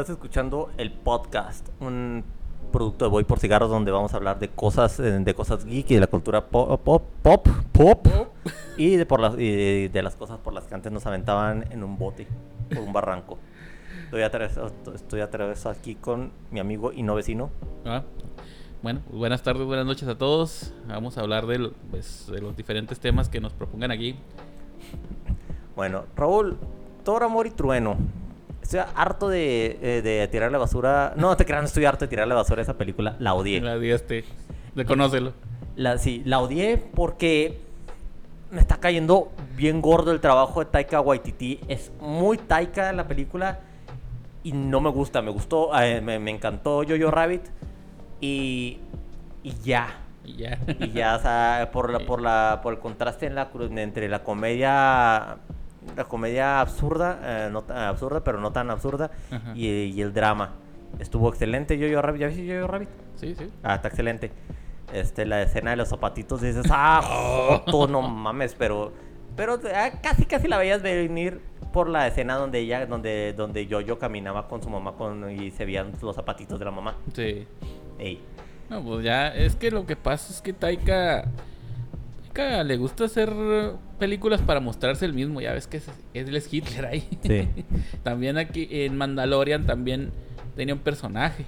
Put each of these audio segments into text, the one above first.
Estás escuchando el podcast, un producto de Voy por Cigarros donde vamos a hablar de cosas, eh, de cosas geek y de la cultura pop, pop, pop, pop y, de, por las, y de las cosas por las que antes nos aventaban en un bote, por un barranco. Estoy atravesado, estoy atravesado aquí con mi amigo y no vecino. Ah, bueno, buenas tardes, buenas noches a todos. Vamos a hablar de, pues, de los diferentes temas que nos propongan aquí. Bueno, Raúl, Thor, Amor y Trueno. Estoy harto de, eh, de tirarle basura. No, te creas, no estoy harto de tirarle basura a esa película. La odié. La de este, reconócelo. La, sí, la odié porque me está cayendo bien gordo el trabajo de Taika Waititi. Es muy Taika la película y no me gusta. Me gustó, eh, me, me encantó Jojo Rabbit y, y ya. Y ya. Y ya, o sea, por, la, por, la, por el contraste en la, entre la comedia la comedia absurda, eh, no tan absurda, pero no tan absurda, y, y el drama. Estuvo excelente Jojo Rabbit. ¿Ya viste Jojo Rabbit? Sí, sí. Ah, está excelente. Este, la escena de los zapatitos, dices, ah, joto, no mames, pero, pero ah, casi, casi la veías venir por la escena donde ella, donde, donde Jojo caminaba con su mamá con, y se veían los zapatitos de la mamá. Sí. Ey. No, pues ya, es que lo que pasa es que Taika. Le gusta hacer películas para mostrarse el mismo. Ya ves que es, él es Hitler ahí. Sí. también aquí en Mandalorian también tenía un personaje.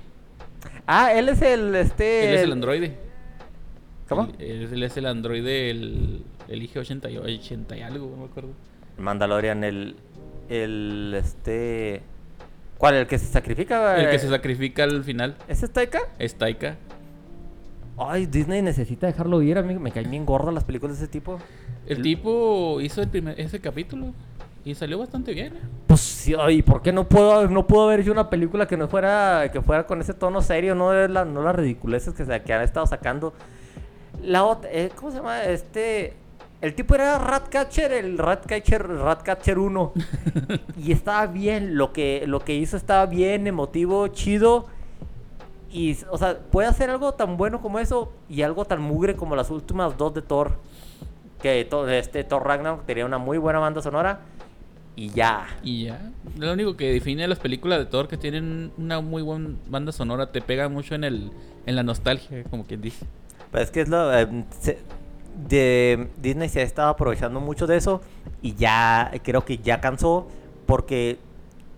Ah, él es el, este... Él es el androide. ¿Cómo? Él, él es el androide, el, el IG-80 y 80 y algo, no me acuerdo. Mandalorian, el, el, este... ¿Cuál? ¿El que se sacrifica? El que Eh, se sacrifica al final ¿Ese es Taika? es Taika. Ay, Disney necesita dejarlo ir, a mí me caen bien gordas las películas de ese tipo. El El- tipo hizo el primer, ese capítulo y salió bastante bien. ¿eh? Pues sí, ay, ¿por qué no puedo, no puedo haber hecho una película que no fuera, que fuera con ese tono serio, no la, no las ridiculeces que, se, que han estado sacando? La otra, eh, ¿cómo se llama? Este, el tipo era Ratcatcher, el Ratcatcher, Ratcatcher 1. y estaba bien, lo que, lo que hizo estaba bien, emotivo, chido. Y, o sea, puede hacer algo tan bueno como eso y algo tan mugre como las últimas dos de Thor. Que to- este Thor Ragnarok tenía una muy buena banda sonora. Y ya. Y ya. Lo único que define las películas de Thor que tienen una muy buena banda sonora, te pega mucho en el en la nostalgia, como quien dice. Pero es que es lo. eh, se- de, Disney se ha estado aprovechando mucho de eso. Y ya. Creo que ya cansó. Porque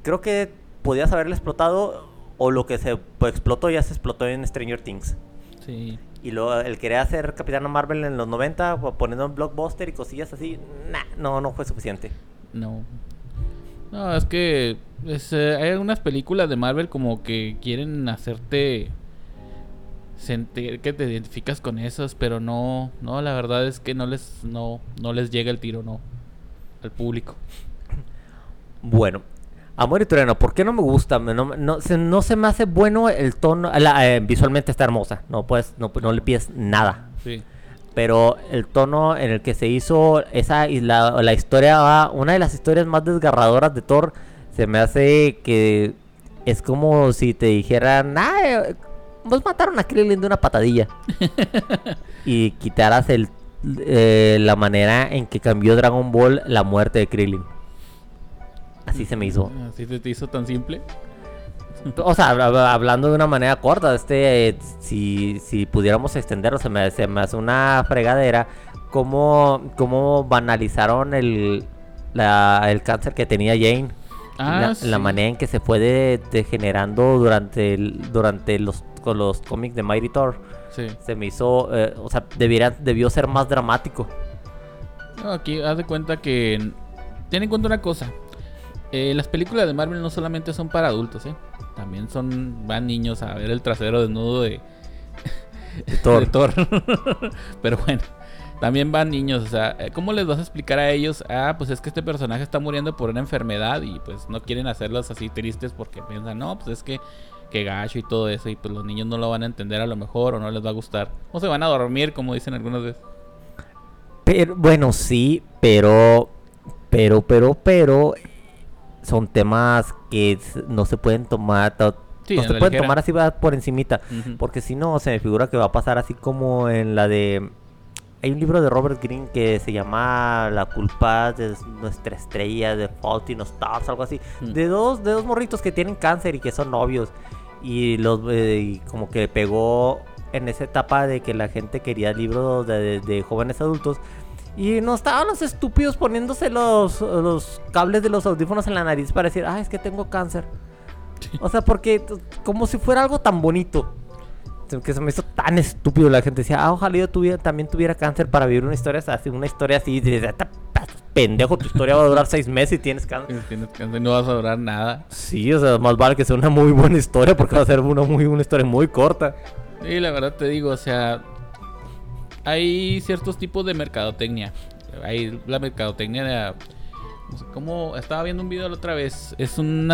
creo que podías haberle explotado. O lo que se pues, explotó ya se explotó en Stranger Things. Sí. Y luego el querer hacer Capitana Marvel en los 90, o poniendo en blockbuster y cosillas así, nah, no, no fue suficiente. No. No, es que es, eh, hay algunas películas de Marvel como que quieren hacerte sentir que te identificas con esas, pero no, no, la verdad es que no les, no, no les llega el tiro, no, al público. Bueno, Amor y Trueno, ¿por qué no me gusta? No, no, se, no se me hace bueno el tono. la- eh, visualmente está hermosa, no, puedes, no, no le pides nada. Sí. Pero el tono en el que se hizo esa la, la historia, va- una de las historias más desgarradoras de Thor, se me hace que es como si te dijeran, ah, vos mataron a Krillin de una patadilla. y quitaras el, eh, la manera en que cambió Dragon Ball la muerte de Krillin. Así se me hizo. Así se te hizo tan simple. O sea, habla- hablando de una manera corta, este, eh, si, si pudiéramos extenderlo, se me, se me hace una fregadera. Cómo, cómo banalizaron el, la- el cáncer que tenía Jane. Ah, la, sí. la manera en que se fue de- degenerando durante, el- durante los, con los cómics de Mighty Thor. Sí. Se me hizo, eh, o sea, debiera, debió ser más dramático. Aquí haz de cuenta que. Ten en cuenta una cosa. Eh, las películas de Marvel no solamente son para adultos, ¿eh? También son. Van niños a ver el trasero desnudo de. De Thor. de Thor. Pero bueno. También van niños, o sea, eh, ¿cómo les vas a explicar a ellos? Ah, pues es que este personaje está muriendo por una enfermedad y pues no quieren hacerlos así tristes porque piensan, no, pues es que, que gacho y todo eso y pues los niños no lo van a entender a lo mejor o no les va a gustar. O se van a dormir, como dicen algunas veces. Pero, bueno, sí, pero, pero, pero, pero, son temas que no se pueden tomar, Sí, no se pueden ligera. tomar así va, por encimita, porque si no, se me figura que va a pasar así como en la de, hay un libro de Robert Greene que se llama La culpa de nuestra estrella, de Fault in Stars, algo así. Mm. De dos, de dos morritos que tienen cáncer y que son novios. Y los eh, y como que pegó en esa etapa de que la gente quería libros de, de jóvenes adultos. Y no estaban los estúpidos poniéndose los, los cables de los audífonos en la nariz para decir, ah, es que tengo cáncer. O sea, porque como si fuera algo tan bonito. Que se me hizo tan estúpido. La gente decía, ah, ojalá yo tuviera, también tuviera cáncer para vivir una historia así. Una historia así. De, de- "Ta- ta- pendejo, tu historia va a durar seis meses y tienes cáncer. Tienes cáncer, no vas a durar nada. Sí, o sea, más vale que sea una muy buena historia porque va a ser una, muy, una historia muy corta. Y la verdad te digo, o sea, hay ciertos tipos de mercadotecnia. Hay la mercadotecnia de... no sé cómo estaba viendo un video la otra vez. Es un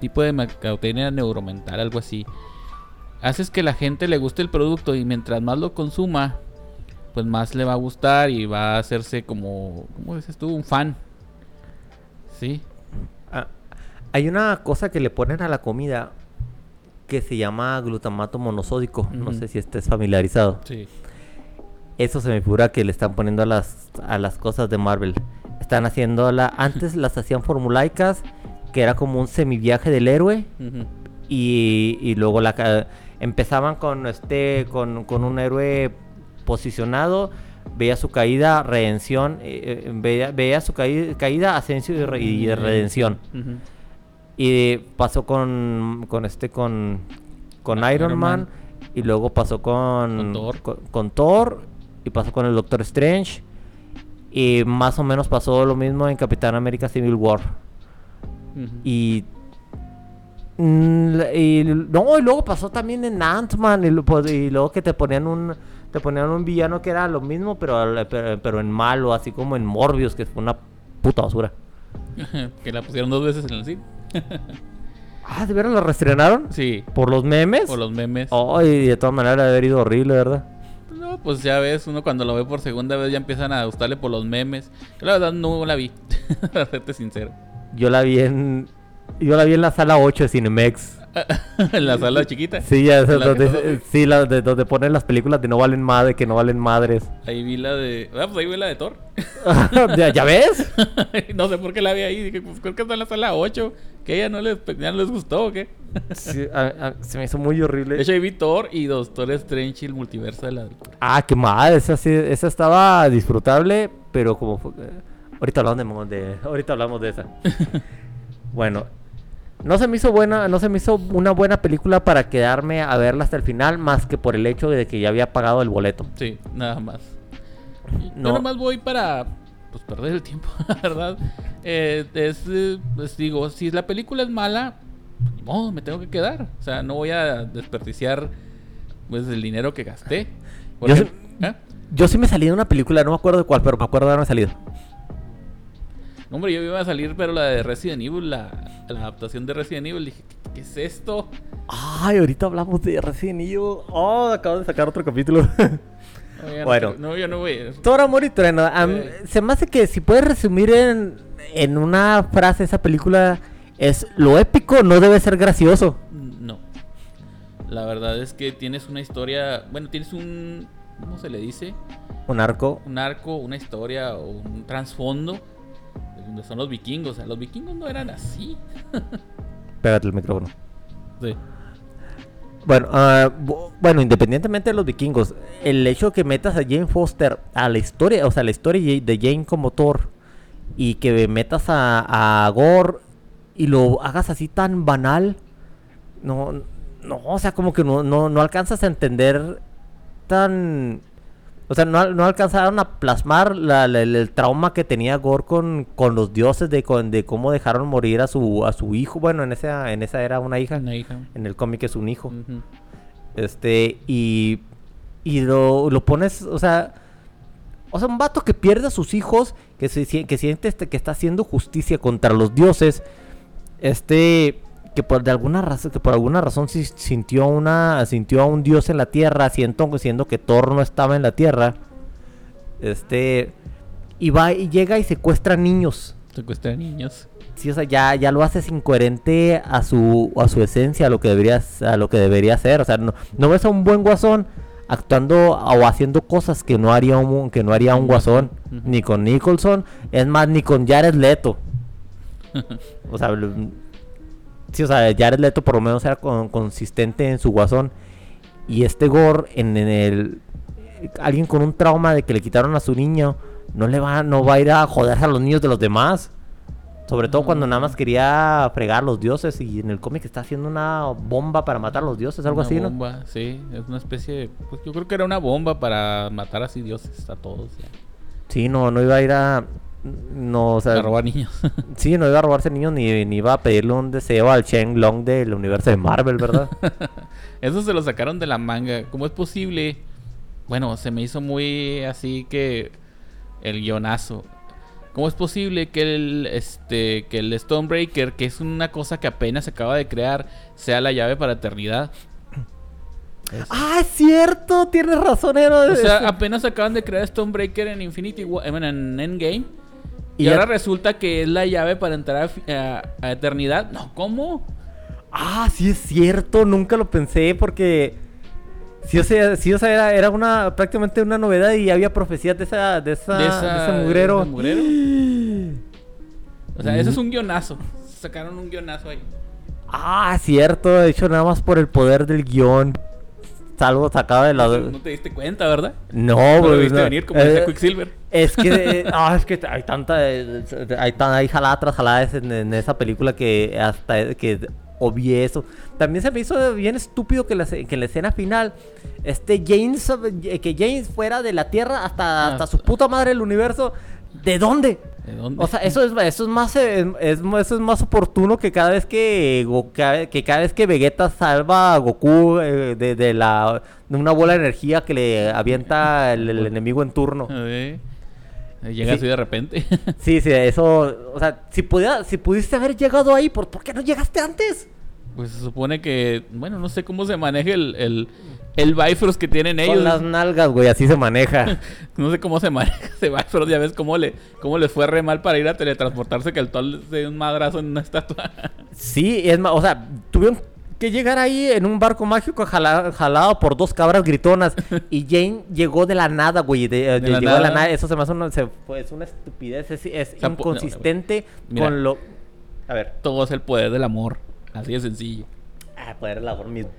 tipo de mercadotecnia neuromental, algo así. Haces que la gente le guste el producto y mientras más lo consuma, pues más le va a gustar y va a hacerse como, ¿cómo dices tú? Un fan. Sí. Ah, hay una cosa que le ponen a la comida que se llama glutamato monosódico. No sé si estés familiarizado. Sí. Eso se me figura que le están poniendo a las, a las cosas de Marvel. Están haciendo la... Antes las hacían formulaicas, que era como un semiviaje del héroe. Y, y luego la empezaban con este con, con un héroe posicionado veía su caída redención eh, eh, veía, veía su caída, caída ascenso y, re- y redención y pasó con con este con con Iron Iron, Man, Man. y luego pasó con Con Thor. con, con Thor, y pasó con el Doctor Strange y más o menos pasó lo mismo en Capitán América Civil War y. mm, y no, y luego pasó también en Ant-Man. Y, pues, y luego que te ponían un. Te ponían un villano que era lo mismo, pero, pero, pero en malo, así como en Morbius, que fue una puta basura. que la pusieron dos veces en el cine. Ah, ¿de veras la reestrenaron? Sí. ¿Por los memes? Por los memes. Ay, de todas maneras, debe haber ido horrible, ¿verdad? Pues ya ves, uno cuando lo ve por segunda vez ya empiezan a gustarle por los memes. La verdad no la vi, para serte sincero. Yo la vi en. Yo la vi en la sala 8 de Cinemex. en la sala chiquita. Sí, ya, esa ¿En la que donde, sí, la de, donde ponen las películas de no valen madre, que no valen madres. Ahí vi la de... Ah, pues ahí vi la de Thor. ¿Ya, ya ves? no sé por qué la vi ahí. Dije, pues creo que está en la sala 8. Que ella no les, ya no les gustó o qué. Sí, a- a- se me hizo muy horrible. De hecho, ahí vi Thor y Doctor Strange y el multiverso de la. Ah, qué mal, esa sí, esa estaba disfrutable, pero como eh, ahorita hablamos de, de- ahorita hablamos de esa. bueno, no se me hizo buena, no se me hizo una buena película para quedarme a verla hasta el final, más que por el hecho de que ya había pagado el boleto. Sí, nada más. No. Yo nomás voy para pues perder el tiempo, la verdad. Eh, es, eh, pues digo, si la película es mala, ni modo, me tengo que quedar. O sea, no voy a desperdiciar pues el dinero que gasté. Yo ejemplo- ¿Eh? Yo sí me salí de una película, no me acuerdo de cuál, pero me acuerdo de haberme salido. No, hombre, yo iba a salir, pero la de Resident Evil, la, la adaptación de Resident Evil, dije, ¿qué, qué es esto? Ay, ahorita hablamos de Resident Evil. Oh, acabo de sacar otro capítulo. No, Bueno. no, yo no voy. Thor, amor y trueno. Sí. Se me hace que si puedes resumir en, en una frase esa película es lo épico no debe ser gracioso. No. La verdad es que tienes una historia, bueno, tienes un, ¿cómo se le dice? Un arco. un arco, una historia o un trasfondo son los vikingos. O sea, los vikingos no eran así. Pégate el micrófono. Sí. Bueno, bu- bueno, independientemente de los vikingos, el hecho que metas a Jane Foster a la historia, o sea, la historia de Jane como Thor, y que metas a, a Gore y lo hagas así tan banal, no, no, o sea, como que no, no, no alcanzas a entender tan... O sea, no, no alcanzaron a plasmar la- la- el, el trauma que tenía Gore con, con los dioses de, con- de cómo dejaron morir a su, a su hijo. Bueno, en esa, en esa era una hija. Una hija. En el cómic es un hijo. Este, y, y lo, lo pones, o sea, o sea, un vato que pierde a sus hijos, que, se, que siente este, que está haciendo justicia contra los dioses, este, que por de alguna razón, que por alguna razón sintió una, sintió a un dios en la tierra, siendo, siendo que Thor no estaba en la tierra, este, y va y llega y secuestra niños. Secuestra niños. Sí, o sea, ya, ya lo haces incoherente a su, a su esencia, a lo que debería, a lo que debería ser. O sea, no, no ves a un buen guasón actuando o haciendo cosas que no haría un, que no haría un guasón, ni con Nicholson, es más, ni con Jared Leto. o sea, sí, o sea, Jared Leto por lo menos era con- consistente en su guasón. Y este Gore, en, en el. Alguien con un trauma de que le quitaron a su niño, no le va, no va a ir a joderse a los niños de los demás. Sobre todo cuando nada más quería fregar a los dioses y en el cómic está haciendo una bomba para matar a los dioses, algo Una así, ¿no? bomba, sí, es una especie de... Pues yo creo que era una bomba para matar así dioses a todos. ya. Sí, no, no iba a ir a. No, o sea. A robar niños. Sí, no iba a robarse niños ni, ni iba a pedirle un deseo al Shen Long del universo de Marvel, ¿verdad? Eso se lo sacaron de la manga. ¿Cómo es posible? Bueno, se me hizo muy así que el guionazo. ¿Cómo es posible que el este que el Stonebreaker, que es una cosa que apenas se acaba de crear, sea la llave para eternidad? ¡Ah, es cierto! Tienes razón, o sea, apenas acaban de crear Stonebreaker en Infinity War, eh, bueno, en Endgame. Y, ahora resulta que es la llave para entrar a fi- a, a eternidad. No, ¿cómo? Ah, sí es cierto, nunca lo pensé porque sí, o sea, sí, o sea, era, era una prácticamente una novedad y había profecías de esa, de esa, De de esa- ese de mugrero. ese mugrero. O sea, eso es un guionazo. Sacaron un guionazo ahí. Ah, cierto, de hecho nada más por el poder del guion. Salvo sacado de la. No te diste cuenta, ¿verdad? No, No lo pues, viste no. venir como Eh, decía Quicksilver. Es que, ah, es que hay tanta, hay, tan, hay jalada tras jalada en, en esa película que hasta que obvié eso. También se me hizo bien estúpido que, la, que en la escena final, este James, que James fuera de la Tierra hasta, hasta su puta madre el universo. ¿De dónde? ¿De dónde? O sea, eso es, eso es más eh, es, eso es más oportuno que cada vez que, que, cada vez que Vegeta salva a Goku eh, de, de la de una bola de energía que le avienta el, el enemigo en turno. Eh, Llega Sí. así de repente. Sí, sí, eso, o sea, si pudiera, si pudiste haber llegado ahí, ¿por, ¿por qué no llegaste antes? pues se supone que, bueno, no sé cómo se maneja el, el, el Bifrost que tienen ellos. Con las nalgas, güey, así se maneja. No sé cómo se maneja ese Bifrost. Ya ves cómo, le, cómo les fue re mal para ir a teletransportarse que el Tol se dio un madrazo en una estatua. Sí, es más, o sea, tuvieron que llegar ahí en un barco mágico jala- jalado por dos cabras gritonas y Jane llegó de la nada, güey, de, de- la llegó de la nada. eso se me hace una, se- fue- es una estupidez, es, es sea, po- no, inconsistente con lo... A ver, Todo es el poder del amor. Así de sencillo. ah, poder del amor mismo.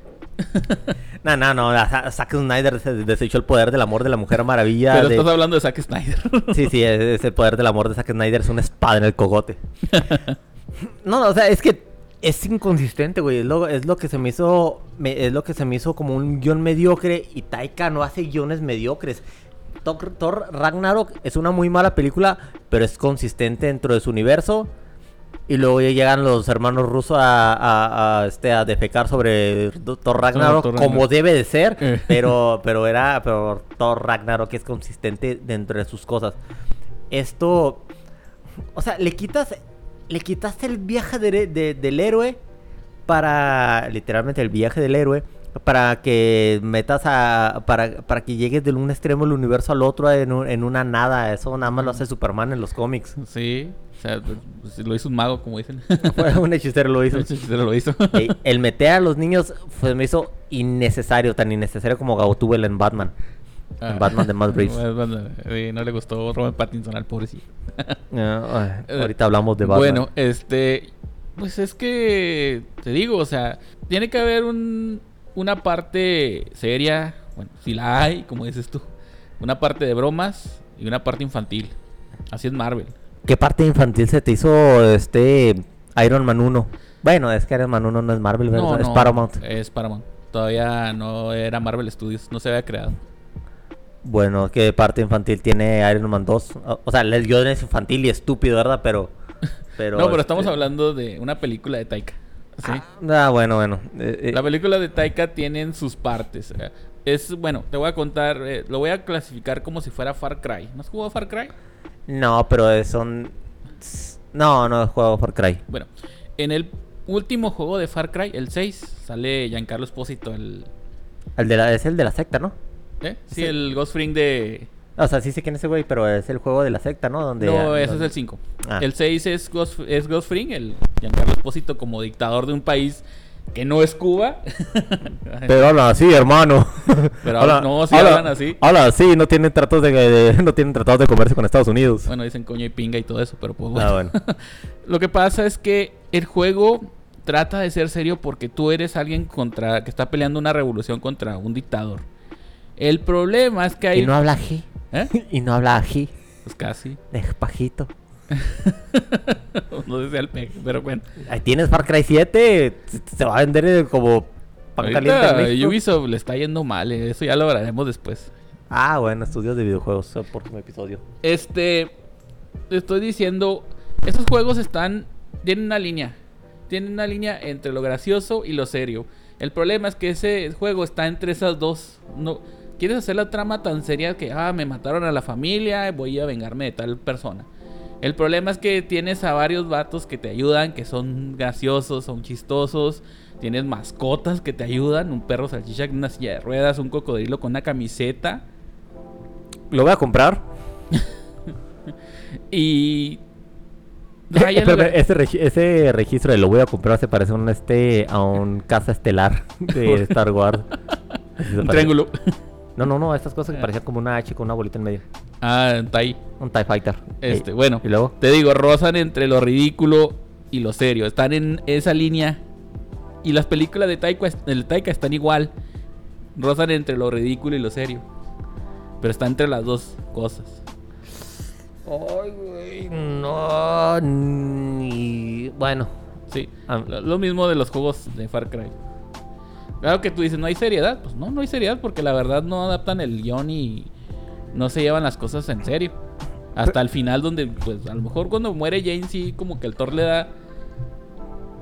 no, no, no, Zack Snyder se desechó el poder del amor de la Mujer Maravilla. Pero de- estás hablando de Zack Snyder. Sí, sí, es, es el poder del amor de Zack Snyder, es una espada en el cogote. no, no, o sea, es que es inconsistente, güey. Es lo, es lo que se me hizo. me- es lo que se me hizo como un guion mediocre. Y Taika no hace guiones mediocres. Thor, Thor Ragnarok es una muy mala película, pero es consistente dentro de su universo. Y luego ya llegan los hermanos rusos a, a- a, este, a defecar sobre Thor Ragnarok, Thor como debe de ser. Eh. pero, pero era. Pero Thor Ragnarok es consistente dentro de sus cosas. Esto. O sea, le quitas. Le quitaste el viaje de- de- del héroe. Para. Literalmente el viaje del héroe. Para que metas a. Para, para que llegues de un extremo del universo al otro en, un- en una nada. Eso nada más lo hace Superman en los cómics. sí. O sea, pues, lo hizo un mago, como dicen. Un hechicero lo hizo. Se lo hizo. El meter a los niños fue, me hizo innecesario, tan innecesario como Gautubel en Batman. En Batman de Matt Reeves. Eh, no le gustó Robert Pattinson al pobrecito. Ah, ay, ahorita hablamos de Batman. Bueno, este. Pues es que. Te digo, o sea, tiene que haber un, una parte seria. Bueno, si la hay, como dices tú. Una parte de bromas y una parte infantil. Así es Marvel. ¿Qué parte infantil se te hizo este Iron Man 1? Bueno, es que Iron Man 1 no es Marvel, ¿verdad? No, es no, Paramount. Es Paramount. Todavía no era Marvel Studios, no se había creado. Bueno, ¿qué parte infantil tiene Iron Man 2? O- sea, el guion es infantil y estúpido, ¿verdad? Pero... pero no, pero estamos este, hablando de una película de Taika. ¿sí? Ah, bueno, bueno. eh, eh, La película de Taika tienen sus partes. eh, Es, bueno, te voy a contar, eh, lo voy a clasificar como si fuera Far Cry. ¿No has jugado Far Cry? No, pero son... No, no he jugado Far Cry. Bueno, en el último juego de Far Cry, el 6, sale Giancarlo Espósito, el... El de la, es el de la secta, ¿no? ¿Eh? Sí, Sí. el Ghost Ring de... O sea, sí sé quién es ese güey, pero es el juego de la secta, ¿no? Donde, No, ese es el 5. Ah. El 6 es Ghost, es Ghost Fring, el Giancarlo Espósito como dictador de un país que no es Cuba. Pero hablan así, hermano. Pero Habla- no, sí habla- hablan así. Hablan así, no tienen tratos de, de- no tienen tratados de comercio con Estados Unidos. Bueno, dicen coño y pinga y todo eso, pero pues bueno. Ah, bueno. Lo que pasa es que el juego trata de ser serio porque tú eres alguien contra que está peleando una revolución contra un dictador. El problema es que hay Y no habla ají. ¿Eh? Y no habla ají. Pues casi. Despajito. no decía el peje, pero bueno. Ahí tienes Far Cry 7. Se, va a vender eh, como pan caliente en Ahorita. Ubisoft le está yendo mal, eh, eso ya lo hablaremos después. Ah, bueno, estudios de videojuegos. eh, Próximo episodio. Este, te estoy diciendo, esos juegos están, tienen una línea, tienen una línea entre lo gracioso y lo serio. El problema es que ese juego está entre esas dos. No, quieres hacer la trama tan seria que, ah, me mataron a la familia, voy a vengarme de tal persona. El problema es que tienes a varios vatos que te ayudan, que son graciosos, son chistosos. Tienes mascotas que te ayudan, un perro salchicha con una silla de ruedas, un cocodrilo con una camiseta. Lo voy a comprar. Y. Espérame, lo- ese, regi- ese registro de lo voy a comprar se parece a un, este, a un casa estelar de Star Wars. Un triángulo. No, no, no, estas cosas que parecían como una H con una bolita en medio. ah, está ahí. Un TIE Fighter. Este, Eh, bueno. ¿Y luego? Te digo, rozan entre lo ridículo y lo serio. Están en esa línea. Y las películas de Taika, del Taika están igual. Rozan entre lo ridículo y lo serio. Pero está entre las dos cosas. Ay, güey, no, ni... Bueno, Sí. Ah. Lo mismo de los juegos de Far Cry. Claro que tú dices, no hay seriedad. Pues no, no hay seriedad porque la verdad no adaptan el guion y no se llevan las cosas en serio. Hasta el final donde, pues a lo mejor cuando muere Jane sí como que el Thor le da...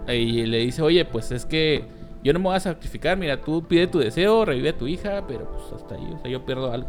Y le dice, oye, pues es que yo no me voy a sacrificar. Mira, tú pide tu deseo, revive a tu hija, pero pues hasta ahí, o sea, yo pierdo algo.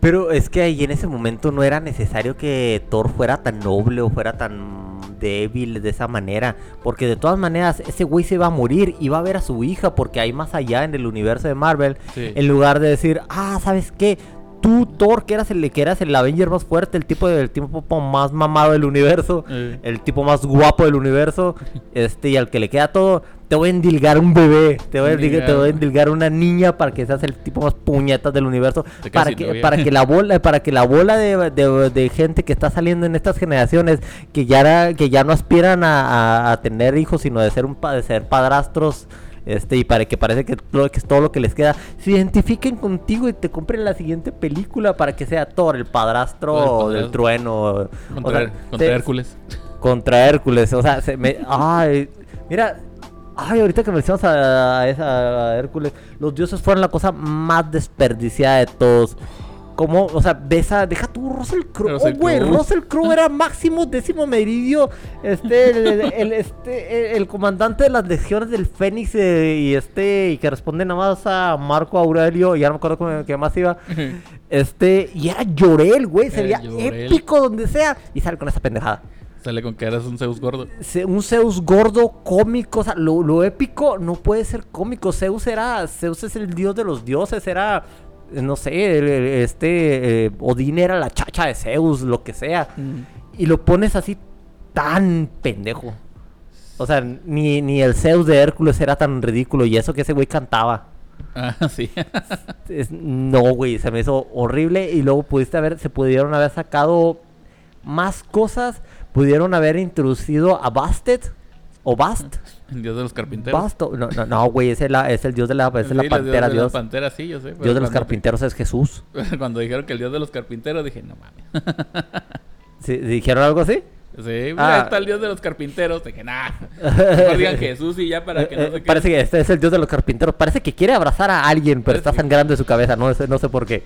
Pero es que ahí en ese momento no era necesario que Thor fuera tan noble o fuera tan débil de esa manera. Porque de todas maneras, ese güey se va a morir y va a ver a su hija. Porque hay más allá en el universo de Marvel. Sí. En lugar de decir, ah, ¿sabes qué? Tú, Thor, que eras el, que eras el Avenger más fuerte, el tipo del tipo más mamado del universo, Eh. el tipo más guapo del universo, este, y al que le queda todo, te voy a endilgar un bebé, te voy a endilgar, te voy a endilgar una niña para que seas el tipo más puñetas del universo, para que, para que la bola, para que la bola de, de- de gente que está saliendo en estas generaciones, que ya, era- que ya no aspiran a, a- a tener hijos, sino de ser un de ser padrastros. Este, y para que parece que, lo- que es todo lo que les queda, se identifiquen contigo y te compren la siguiente película para que sea Thor, el padrastro, El padrastro. del trueno. o Contra, sea, contra se- Hércules. contra Hércules. O sea, se me. Ay, mira. Ay, ahorita que mencionas a, a a Hércules, los dioses fueron la cosa más desperdiciada de todos. Como, o sea, esa, deja tú Russell Crowe. Oh, güey. Russell Crowe era máximo décimo meridio. Este, el, el- el- este, el, comandante de las legiones del Fénix eh, y este, y que responde nada más a Marco Aurelio, ya no me acuerdo cómo qué más iba. Este, y era Llorel, güey, se veía épico donde sea. Y sale con esa pendejada. Sale con que eras un Zeus gordo. Un Zeus gordo cómico, o sea, lo, lo épico no puede ser cómico. Zeus era, Zeus es el dios de los dioses, era, no sé, este, eh, Odín era la chacha de Zeus, lo que sea. Y lo pones así tan pendejo. O sea, ni, ni el Zeus de Hércules era tan ridículo y eso que ese güey cantaba. Ah, sí. Es- no, güey, se me hizo horrible y luego pudiste haber, se pudieron haber sacado más cosas, pudieron haber introducido a Bastet o Bast. El dios de los carpinteros. Basto. No, no, no, güey, es, la- es el dios de la, es Sí, la el pantera, de dios. La pantera, sí, yo sé. Dios de los carpinteros es Jesús. Cuando dijeron que el dios de los carpinteros, dije, no mames. ¿Sí- ¿Dijeron algo así? Sí, mira, Ah. ahí está el dios de los carpinteros. Dije, nah. Mejor digan Jesús y ya para que no se parece que este es el dios de los carpinteros. Parece que quiere abrazar a alguien, pero está sangrando de su cabeza. No sé, no sé por qué.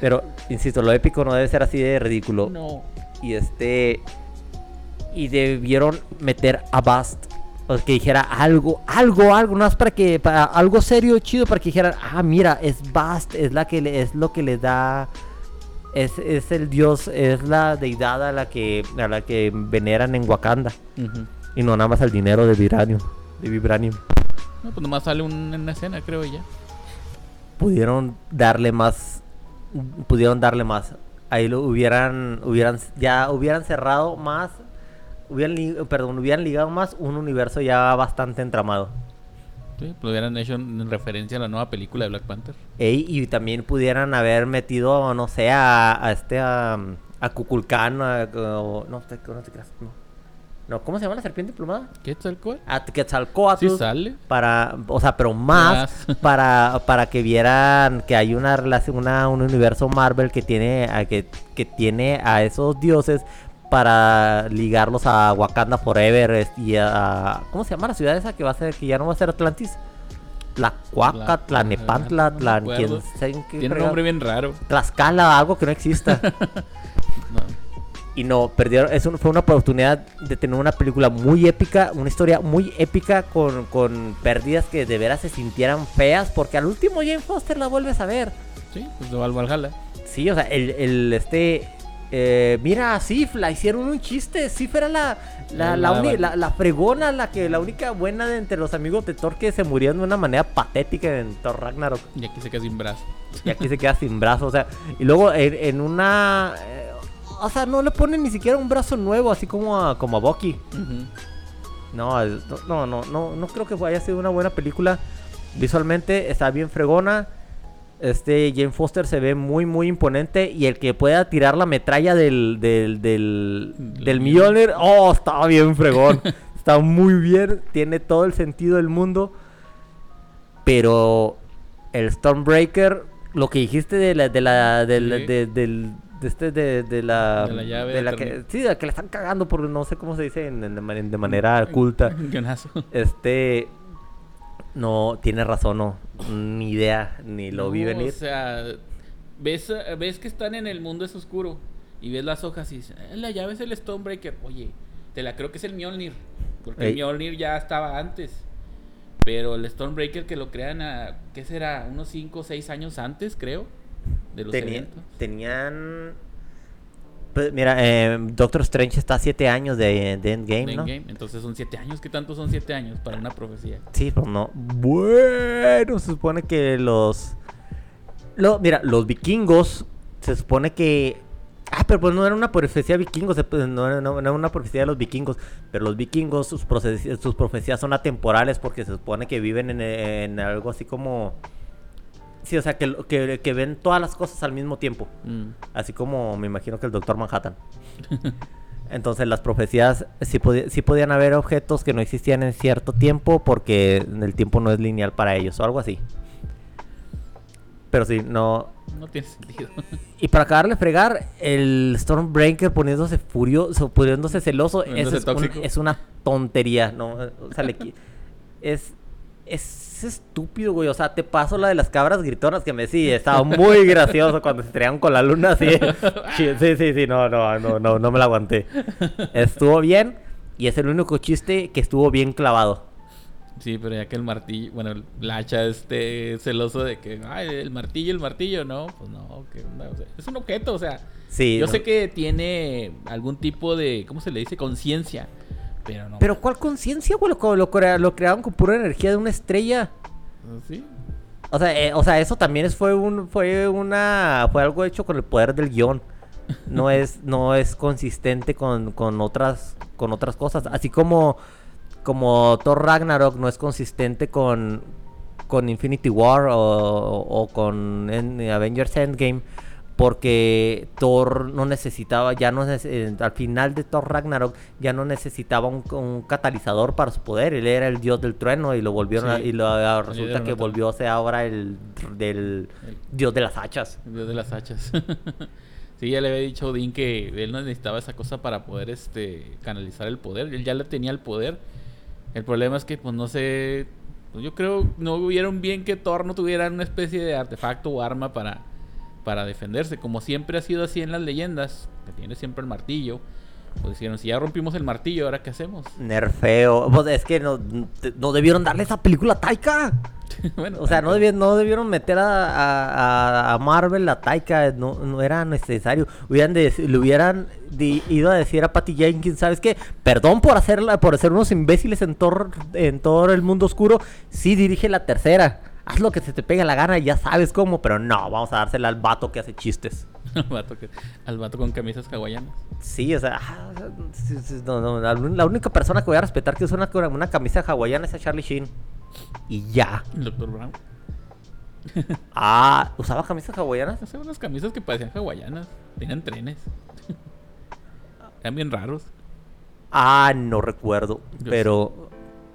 Pero, insisto, lo épico no debe ser así de ridículo. No. Y este. Y debieron meter a Bast. O que dijera algo, algo, algo, no es para que. Para, algo serio, chido, para que dijeran, ah, mira, es Bast, es la que le, es lo que le da. Es, es el dios, es la deidad a la que a la que veneran en Wakanda. Y no nada más al dinero de Vibranium. De Vibranium. No, pues nomás sale un, en la escena, creo, ya. Pudieron darle más. Pudieron darle más. Ahí lo hubieran. hubieran ya hubieran cerrado más. Hubieran, li- perdón, hubieran ligado más un universo ya bastante entramado. Sí, lo hubieran hecho en en referencia a la nueva película de Black Panther. Ey, y también pudieran haber metido, no sé, a, a este, a, a Kukulkan, a- o- no, te, no te creas, no. No, ¿cómo se llama la serpiente plumada? ¿Qué tal cual? A Quetzalcóatl. Sí sale. para, o sea, pero más Más. para, para que vieran que hay una relación, una, un universo Marvel que tiene, a, que, que tiene a esos dioses para ligarlos a Wakanda Forever y a, ¿cómo se llama la ciudad esa que va a ser, que ya no va a ser Atlantis? Tlacuaca, Tla- Tlanepantla, ajá, no Tlan, quién Tiene un nombre bien raro. Tlaxcala, algo que no exista. No. Y no, perdieron, es un- fue una oportunidad de tener una película muy épica, una historia muy épica con, con pérdidas que de veras se sintieran feas, porque al último Jane Foster la vuelves a ver. Sí, pues de Valhalla. Sí, o sea, el, el este... eh, mira, a Sif, la hicieron un chiste. Sif era la, la, la, La- uni- la- la fregona, la que la única buena de entre los amigos de Thor que se murieron de una manera patética en Thor Ragnarok. Y aquí se queda sin brazo. Y aquí se queda sin brazo, o sea, y luego en, en una... eh, o sea, no le ponen ni siquiera un brazo nuevo, así como a, como a Bucky. No, no, no, no, no creo que haya sido una buena película. Visualmente está bien fregona. Este Jane Foster se ve muy, muy imponente. Y el que pueda tirar la metralla del, del, del, Del Mjolnir, oh, está bien fregón. está muy bien, tiene todo el sentido del mundo. Pero el Stormbreaker, lo que dijiste de la, de la, del, Sí. de, del, de este, de, de la, De la llave de la que, sí, de la que le están cagando porque no sé cómo se dice en- en- de, man- de manera culta. Guionazo. Este, no, tiene razón, no, ni idea, ni lo vi No, venir. O sea, ves, ves que están en el mundo es oscuro y ves las hojas y dices, "Eh, la llave es el Stonebreaker. Oye, te la creo que es el Mjolnir. Porque Ey. el Mjolnir ya estaba antes. Pero el Stonebreaker que lo crean a, ¿qué será? Unos 5 o 6 años antes, creo. De los Tenía- eventos. tenían, pues, mira, eh, Doctor Strange está a siete años de, de Endgame, de ¿no? Endgame. Entonces son 7 años. ¿Qué tanto son 7 años para una profecía? Sí, pues no. Bueno, se supone que los, lo, mira, los vikingos se supone que Ah, pero pues no era una profecía vikingos, pues, no era, no era una profecía de los vikingos, pero los vikingos, sus, profecías, sus profecías son atemporales porque se supone que viven en, en algo así como... Sí, o sea, que, que, que ven todas las cosas al mismo tiempo, Mm. así como me imagino que el Doctor Manhattan. Entonces las profecías sí, sí podían haber objetos que no existían en cierto tiempo porque el tiempo no es lineal para ellos o algo así. Pero sí, no, No tiene sentido. y para acabarle fregar, el Stormbreaker poniéndose furioso, poniéndose celoso, eso es, un- tóxico. es una tontería, ¿no? O sea, le es, es estúpido, güey. O sea, te paso la de las cabras gritonas que me sí, estaba muy gracioso cuando se estrellaban con la luna así. Sí, sí, sí, sí, no, no, no, no, no me la aguanté. Estuvo bien y es el único chiste que estuvo bien clavado. Sí, pero ya que el martillo, bueno, el hacha este celoso de que, ay, el martillo, el martillo, no, pues no, que onda, o sea, es un objeto, o sea, Sí. yo no- sé que tiene algún tipo de, ¿cómo se le dice? Conciencia, pero no. Pero ¿cuál conciencia, güey? Lo, lo, crea- lo crearon con pura energía de una estrella. Sí, O sea, eh, o sea, eso también es, fue un, fue una, fue algo hecho con el poder del guion. No es, no es consistente con, con otras, con otras cosas. Así como, como Thor Ragnarok no es consistente con, con Infinity War o, o con en- Avengers Endgame. Porque Thor no necesitaba, ya no eh, al final de Thor Ragnarok ya no necesitaba un, un catalizador para su poder. Él era el dios del trueno y lo volvieron a- y lo, resulta que volvió a ser ahora el del el dios de las hachas. dios de las hachas. sí, ya le había dicho a Odín que él no necesitaba esa cosa para poder, este, canalizar el poder, él ya le tenía el poder. El problema es que, pues, no sé, pues, yo creo no vieron bien que Thor no tuviera una especie de artefacto o arma para, para defenderse, como siempre ha sido así en las leyendas, que tiene siempre el martillo. Pues dijeron, si ya rompimos el martillo, ¿ahora qué hacemos? Nerfeo. Pues es que no, no debieron darle esa película a Taika. bueno, O sea, no debieron, no debieron meter a, a- a Marvel, a Taika, no, no era necesario. Hubieran de- le hubieran ido a decir a Patty Jenkins, ¿sabes qué? Perdón por hacerla, por hacer unos imbéciles en todo, en todo el mundo oscuro. Sí dirige la tercera. Haz lo que se te pegue la gana y ya sabes cómo, pero no, vamos a dársela al vato que hace chistes. al, vato que- al vato con camisas hawaianas. Sí, o sea, ah, no, no, la, la única persona que voy a respetar que usa una, una camisa hawaiana es a Charlie Sheen. Y ya. El Dr. Brown. Ah, ¿usaba camisas hawaianas? Hace unas camisas que parecían hawaianas. Tenían trenes. Eran bien raros. Ah, no recuerdo. Yo Pero,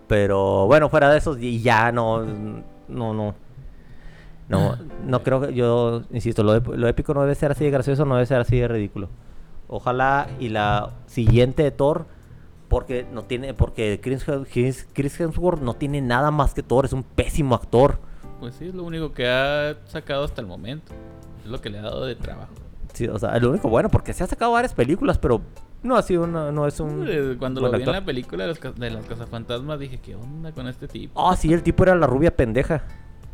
pero bueno, fuera de esos, y ya no, no, no. No, no creo que yo, insisto, lo, lo épico no debe ser así de gracioso, no debe ser así de ridículo. Ojalá y la siguiente de Thor, porque no tiene, porque Chris, Chris- Chris Hemsworth no tiene nada más que Thor, es un pésimo actor. Pues sí, es lo único que ha sacado hasta el momento. Es lo que le ha dado de trabajo. Sí, o sea, lo único bueno, porque se ha sacado varias películas, pero no ha sido una, no es un. Cuando lo vi en la película de, los, ca- de las cazafantasmas dije, ¿qué onda con este tipo? Ah, sí, el tipo era la rubia pendeja.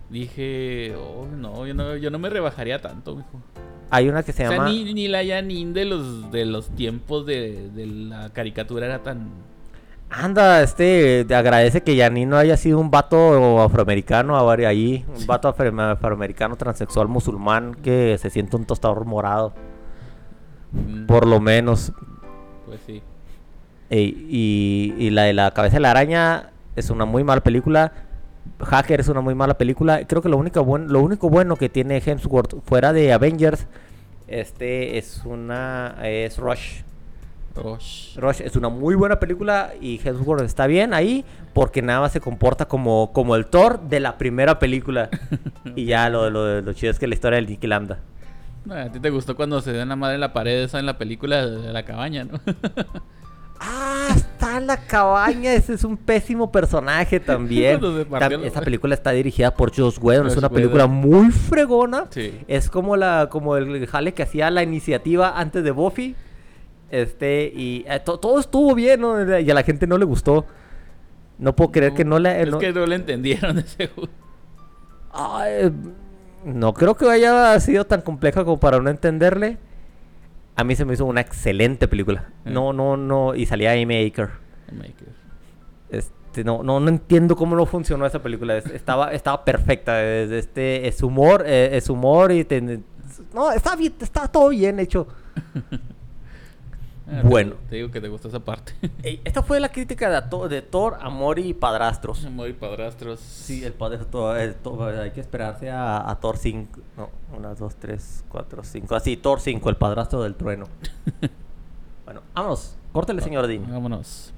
Dije, oh, no, yo no, yo no me rebajaría tanto, mijo. Hay una que se O sea, llama. ni, ni la Janine de los, de los tiempos de, de la caricatura era tan... Anda, este, te agradece que Janine no haya sido un vato afroamericano ahí, un vato afro- afroamericano transexual musulmán que se siente un tostador morado, mm, por lo menos. Pues sí. Y, y la de la cabeza de la araña es una muy mala película. Hacker es una muy mala película. Creo que lo único, buen, lo único bueno que tiene Hemsworth fuera de Avengers, este es una, es Rush. Osh. Rush es una muy buena película y Hemsworth está bien ahí porque nada más se comporta como, como el Thor de la primera película. y ya lo, lo, lo chido es que la historia del Nicky Lambda. No, a ti te gustó cuando se dio la madre en la pared esa en la película de la cabaña, ¿no? Ah, está en la cabaña. Ese es un pésimo personaje también. Tam- Esa película está dirigida por Joss Whedon. Es una película muy fregona. Sí. Es como la como el jale que hacía la iniciativa antes de Buffy. Este, y eh, to- todo estuvo bien, ¿no? Y a la gente no le gustó. No puedo creer que no le... Es no- que no le entendieron de seguro. Ay, no creo que haya sido tan compleja como para no entenderle. A mí se me hizo una excelente película. Eh. No, no, no. Y salía Amy Aker. Maker. Este, no, no, no entiendo cómo no funcionó esa película. Es- estaba, estaba perfecta. Es, este, es humor, eh, es humor y te- no, está bien, está todo bien hecho. Ah, Bueno. Te, te digo que te gustó esa parte. Ey, esta fue la crítica de, Thor- de Thor, Amor y Padrastros. Amor y padrastros. Sí, el padrastro, el to- hay que esperarse a, a Thor 5. No, 1, 2, 3, 4, 5. Así, Thor 5, el padrastro del trueno. bueno, vámonos. Córtele, señor Dean. Vámonos.